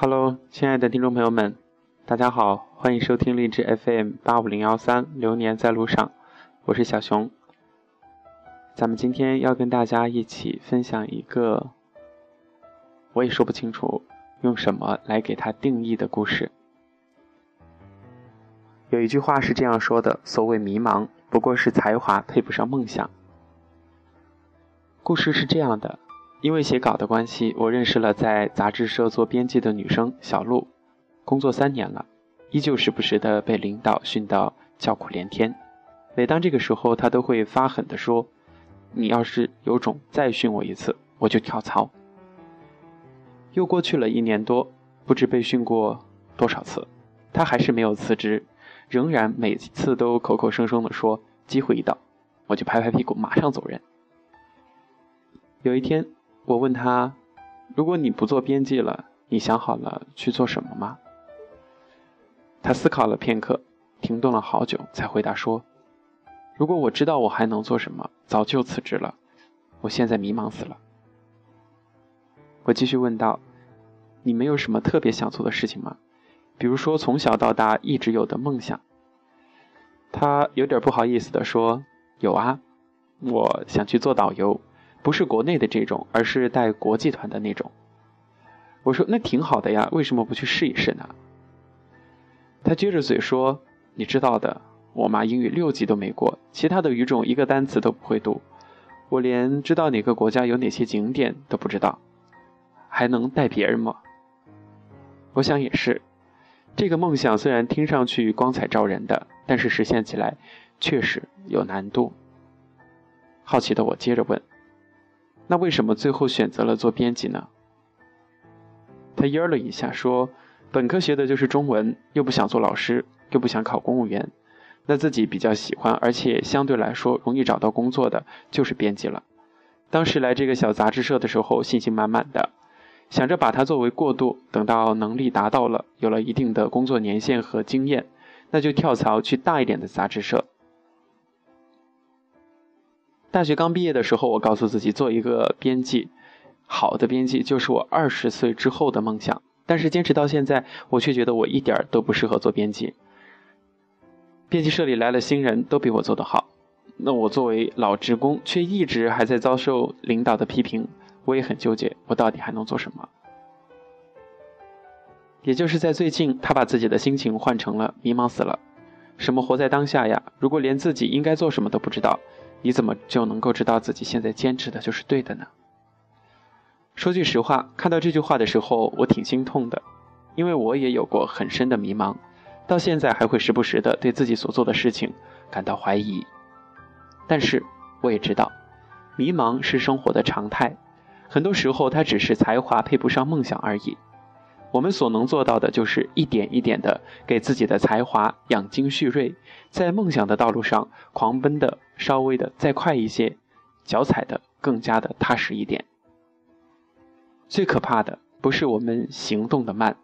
Hello，亲爱的听众朋友们，大家好，欢迎收听励志 FM 八五零幺三，流年在路上，我是小熊。咱们今天要跟大家一起分享一个，我也说不清楚用什么来给它定义的故事。有一句话是这样说的：所谓迷茫，不过是才华配不上梦想。故事是这样的。因为写稿的关系，我认识了在杂志社做编辑的女生小璐。工作三年了，依旧时不时的被领导训到叫苦连天。每当这个时候，她都会发狠地说：“你要是有种再训我一次，我就跳槽。”又过去了一年多，不知被训过多少次，她还是没有辞职，仍然每次都口口声声地说：“机会一到，我就拍拍屁股马上走人。”有一天。我问他：“如果你不做编辑了，你想好了去做什么吗？”他思考了片刻，停顿了好久，才回答说：“如果我知道我还能做什么，早就辞职了。我现在迷茫死了。”我继续问道：“你没有什么特别想做的事情吗？比如说从小到大一直有的梦想？”他有点不好意思地说：“有啊，我想去做导游。”不是国内的这种，而是带国际团的那种。我说那挺好的呀，为什么不去试一试呢？他撅着嘴说：“你知道的，我妈英语六级都没过，其他的语种一个单词都不会读，我连知道哪个国家有哪些景点都不知道，还能带别人吗？”我想也是，这个梦想虽然听上去光彩照人的，但是实现起来确实有难度。好奇的我接着问。那为什么最后选择了做编辑呢？他噎了一下，说：“本科学的就是中文，又不想做老师，又不想考公务员，那自己比较喜欢，而且相对来说容易找到工作的，就是编辑了。当时来这个小杂志社的时候，信心满满的，想着把它作为过渡，等到能力达到了，有了一定的工作年限和经验，那就跳槽去大一点的杂志社。”大学刚毕业的时候，我告诉自己做一个编辑，好的编辑就是我二十岁之后的梦想。但是坚持到现在，我却觉得我一点都不适合做编辑。编辑社里来了新人，都比我做得好。那我作为老职工，却一直还在遭受领导的批评，我也很纠结，我到底还能做什么？也就是在最近，他把自己的心情换成了迷茫死了。什么活在当下呀？如果连自己应该做什么都不知道。你怎么就能够知道自己现在坚持的就是对的呢？说句实话，看到这句话的时候，我挺心痛的，因为我也有过很深的迷茫，到现在还会时不时的对自己所做的事情感到怀疑。但是我也知道，迷茫是生活的常态，很多时候它只是才华配不上梦想而已。我们所能做到的，就是一点一点的给自己的才华养精蓄锐，在梦想的道路上狂奔的稍微的再快一些，脚踩的更加的踏实一点。最可怕的不是我们行动的慢，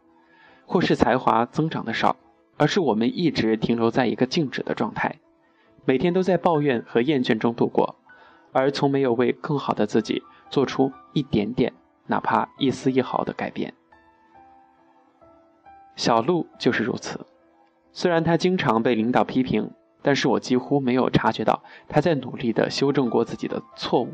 或是才华增长的少，而是我们一直停留在一个静止的状态，每天都在抱怨和厌倦中度过，而从没有为更好的自己做出一点点，哪怕一丝一毫的改变。小鹿就是如此，虽然他经常被领导批评，但是我几乎没有察觉到他在努力的修正过自己的错误。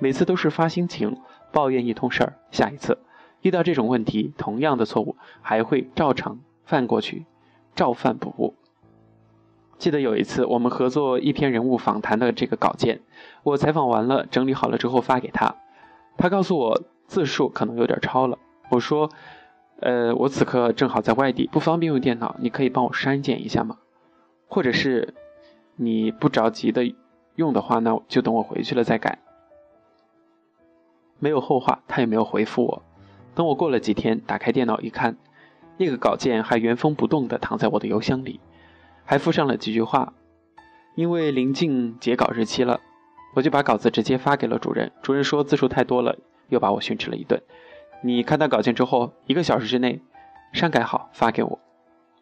每次都是发心情抱怨一通事儿，下一次遇到这种问题，同样的错误还会照常犯过去，照犯不误。记得有一次我们合作一篇人物访谈的这个稿件，我采访完了，整理好了之后发给他，他告诉我字数可能有点超了，我说。呃，我此刻正好在外地，不方便用电脑，你可以帮我删减一下吗？或者是你不着急的用的话，那就等我回去了再改。没有后话，他也没有回复我。等我过了几天，打开电脑一看，那个稿件还原封不动的躺在我的邮箱里，还附上了几句话。因为临近截稿日期了，我就把稿子直接发给了主任。主任说字数太多了，又把我训斥了一顿。你看到稿件之后，一个小时之内删改好发给我，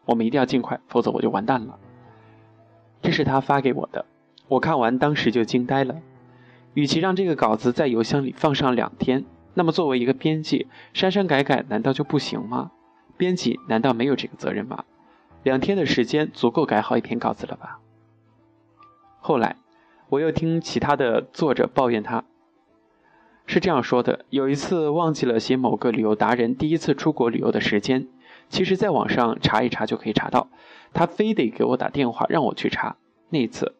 我们一定要尽快，否则我就完蛋了。这是他发给我的，我看完当时就惊呆了。与其让这个稿子在邮箱里放上两天，那么作为一个编辑，删删改改难道就不行吗？编辑难道没有这个责任吗？两天的时间足够改好一篇稿子了吧？后来，我又听其他的作者抱怨他，是这样说的：有一次忘记了写某个旅游达人第一次出国旅游的时间，其实在网上查一查就可以查到，他非得给我打电话让我去查。那次，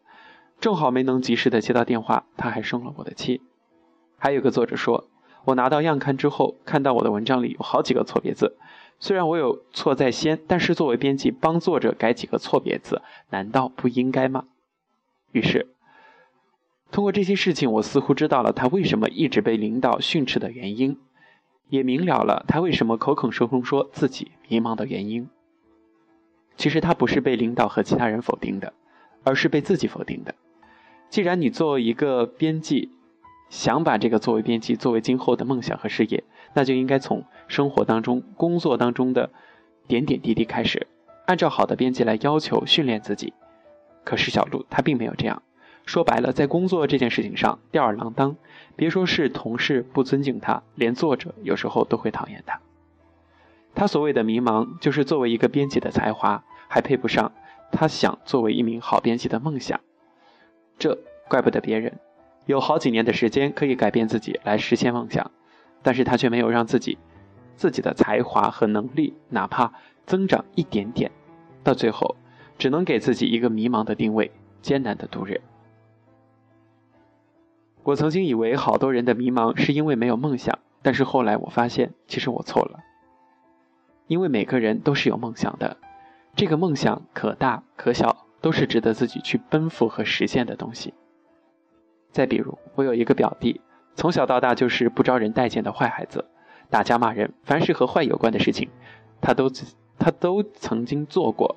正好没能及时的接到电话，他还生了我的气。还有个作者说，我拿到样刊之后，看到我的文章里有好几个错别字。虽然我有错在先，但是作为编辑帮作者改几个错别字，难道不应该吗？于是，通过这些事情，我似乎知道了他为什么一直被领导训斥的原因，也明了了他为什么口口声声说自己迷茫的原因。其实他不是被领导和其他人否定的，而是被自己否定的。既然你作为一个编辑，想把这个作为编辑作为今后的梦想和事业，那就应该从生活当中、工作当中的点点滴滴开始，按照好的编辑来要求训练自己。可是小鹿他并没有这样，说白了，在工作这件事情上吊儿郎当。别说是同事不尊敬他，连作者有时候都会讨厌他。他所谓的迷茫，就是作为一个编辑的才华还配不上他想作为一名好编辑的梦想。这怪不得别人。有好几年的时间可以改变自己来实现梦想，但是他却没有让自己自己的才华和能力哪怕增长一点点，到最后只能给自己一个迷茫的定位，艰难的度日。我曾经以为好多人的迷茫是因为没有梦想，但是后来我发现其实我错了，因为每个人都是有梦想的，这个梦想可大可小，都是值得自己去奔赴和实现的东西。再比如，我有一个表弟，从小到大就是不招人待见的坏孩子，打架骂人，凡是和坏有关的事情，他都他都曾经做过。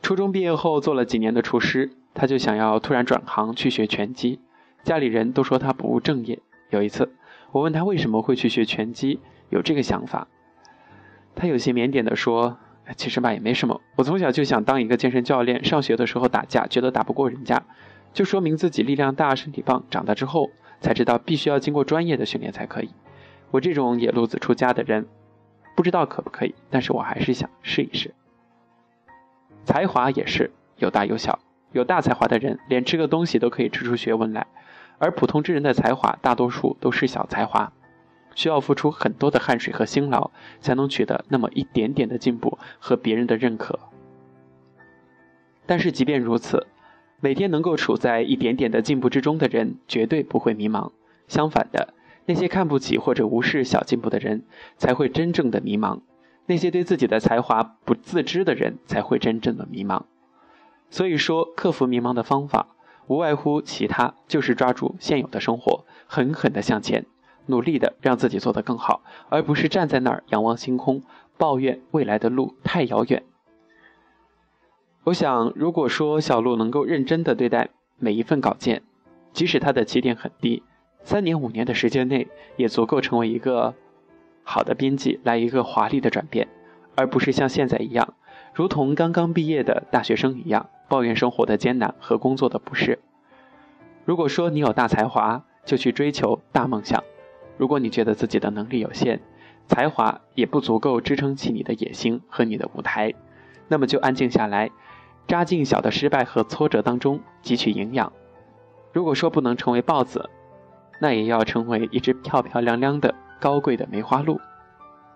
初中毕业后做了几年的厨师，他就想要突然转行去学拳击，家里人都说他不务正业。有一次，我问他为什么会去学拳击，有这个想法，他有些腼腆地说：“其实吧也没什么，我从小就想当一个健身教练，上学的时候打架，觉得打不过人家。”就说明自己力量大、身体棒。长大之后才知道，必须要经过专业的训练才可以。我这种野路子出家的人，不知道可不可以，但是我还是想试一试。才华也是有大有小，有大才华的人连吃个东西都可以吃出学问来，而普通之人的才华大多数都是小才华，需要付出很多的汗水和辛劳，才能取得那么一点点的进步和别人的认可。但是即便如此。每天能够处在一点点的进步之中的人，绝对不会迷茫。相反的，那些看不起或者无视小进步的人，才会真正的迷茫。那些对自己的才华不自知的人，才会真正的迷茫。所以说，克服迷茫的方法，无外乎其他，就是抓住现有的生活，狠狠的向前，努力的让自己做得更好，而不是站在那儿仰望星空，抱怨未来的路太遥远。我想，如果说小鹿能够认真的对待每一份稿件，即使他的起点很低，三年五年的时间内，也足够成为一个好的编辑，来一个华丽的转变，而不是像现在一样，如同刚刚毕业的大学生一样，抱怨生活的艰难和工作的不适。如果说你有大才华，就去追求大梦想；如果你觉得自己的能力有限，才华也不足够支撑起你的野心和你的舞台，那么就安静下来。扎进小的失败和挫折当中汲取营养。如果说不能成为豹子，那也要成为一只漂漂亮亮的高贵的梅花鹿，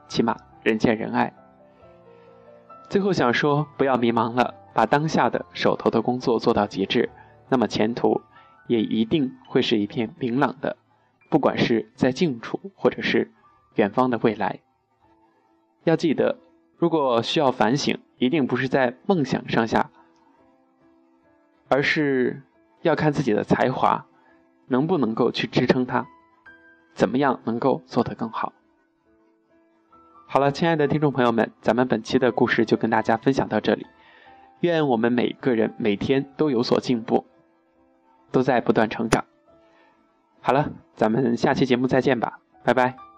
起码人见人爱。最后想说，不要迷茫了，把当下的手头的工作做到极致，那么前途也一定会是一片明朗的，不管是在近处或者是远方的未来。要记得，如果需要反省，一定不是在梦想上下。而是要看自己的才华能不能够去支撑它，怎么样能够做得更好。好了，亲爱的听众朋友们，咱们本期的故事就跟大家分享到这里。愿我们每个人每天都有所进步，都在不断成长。好了，咱们下期节目再见吧，拜拜。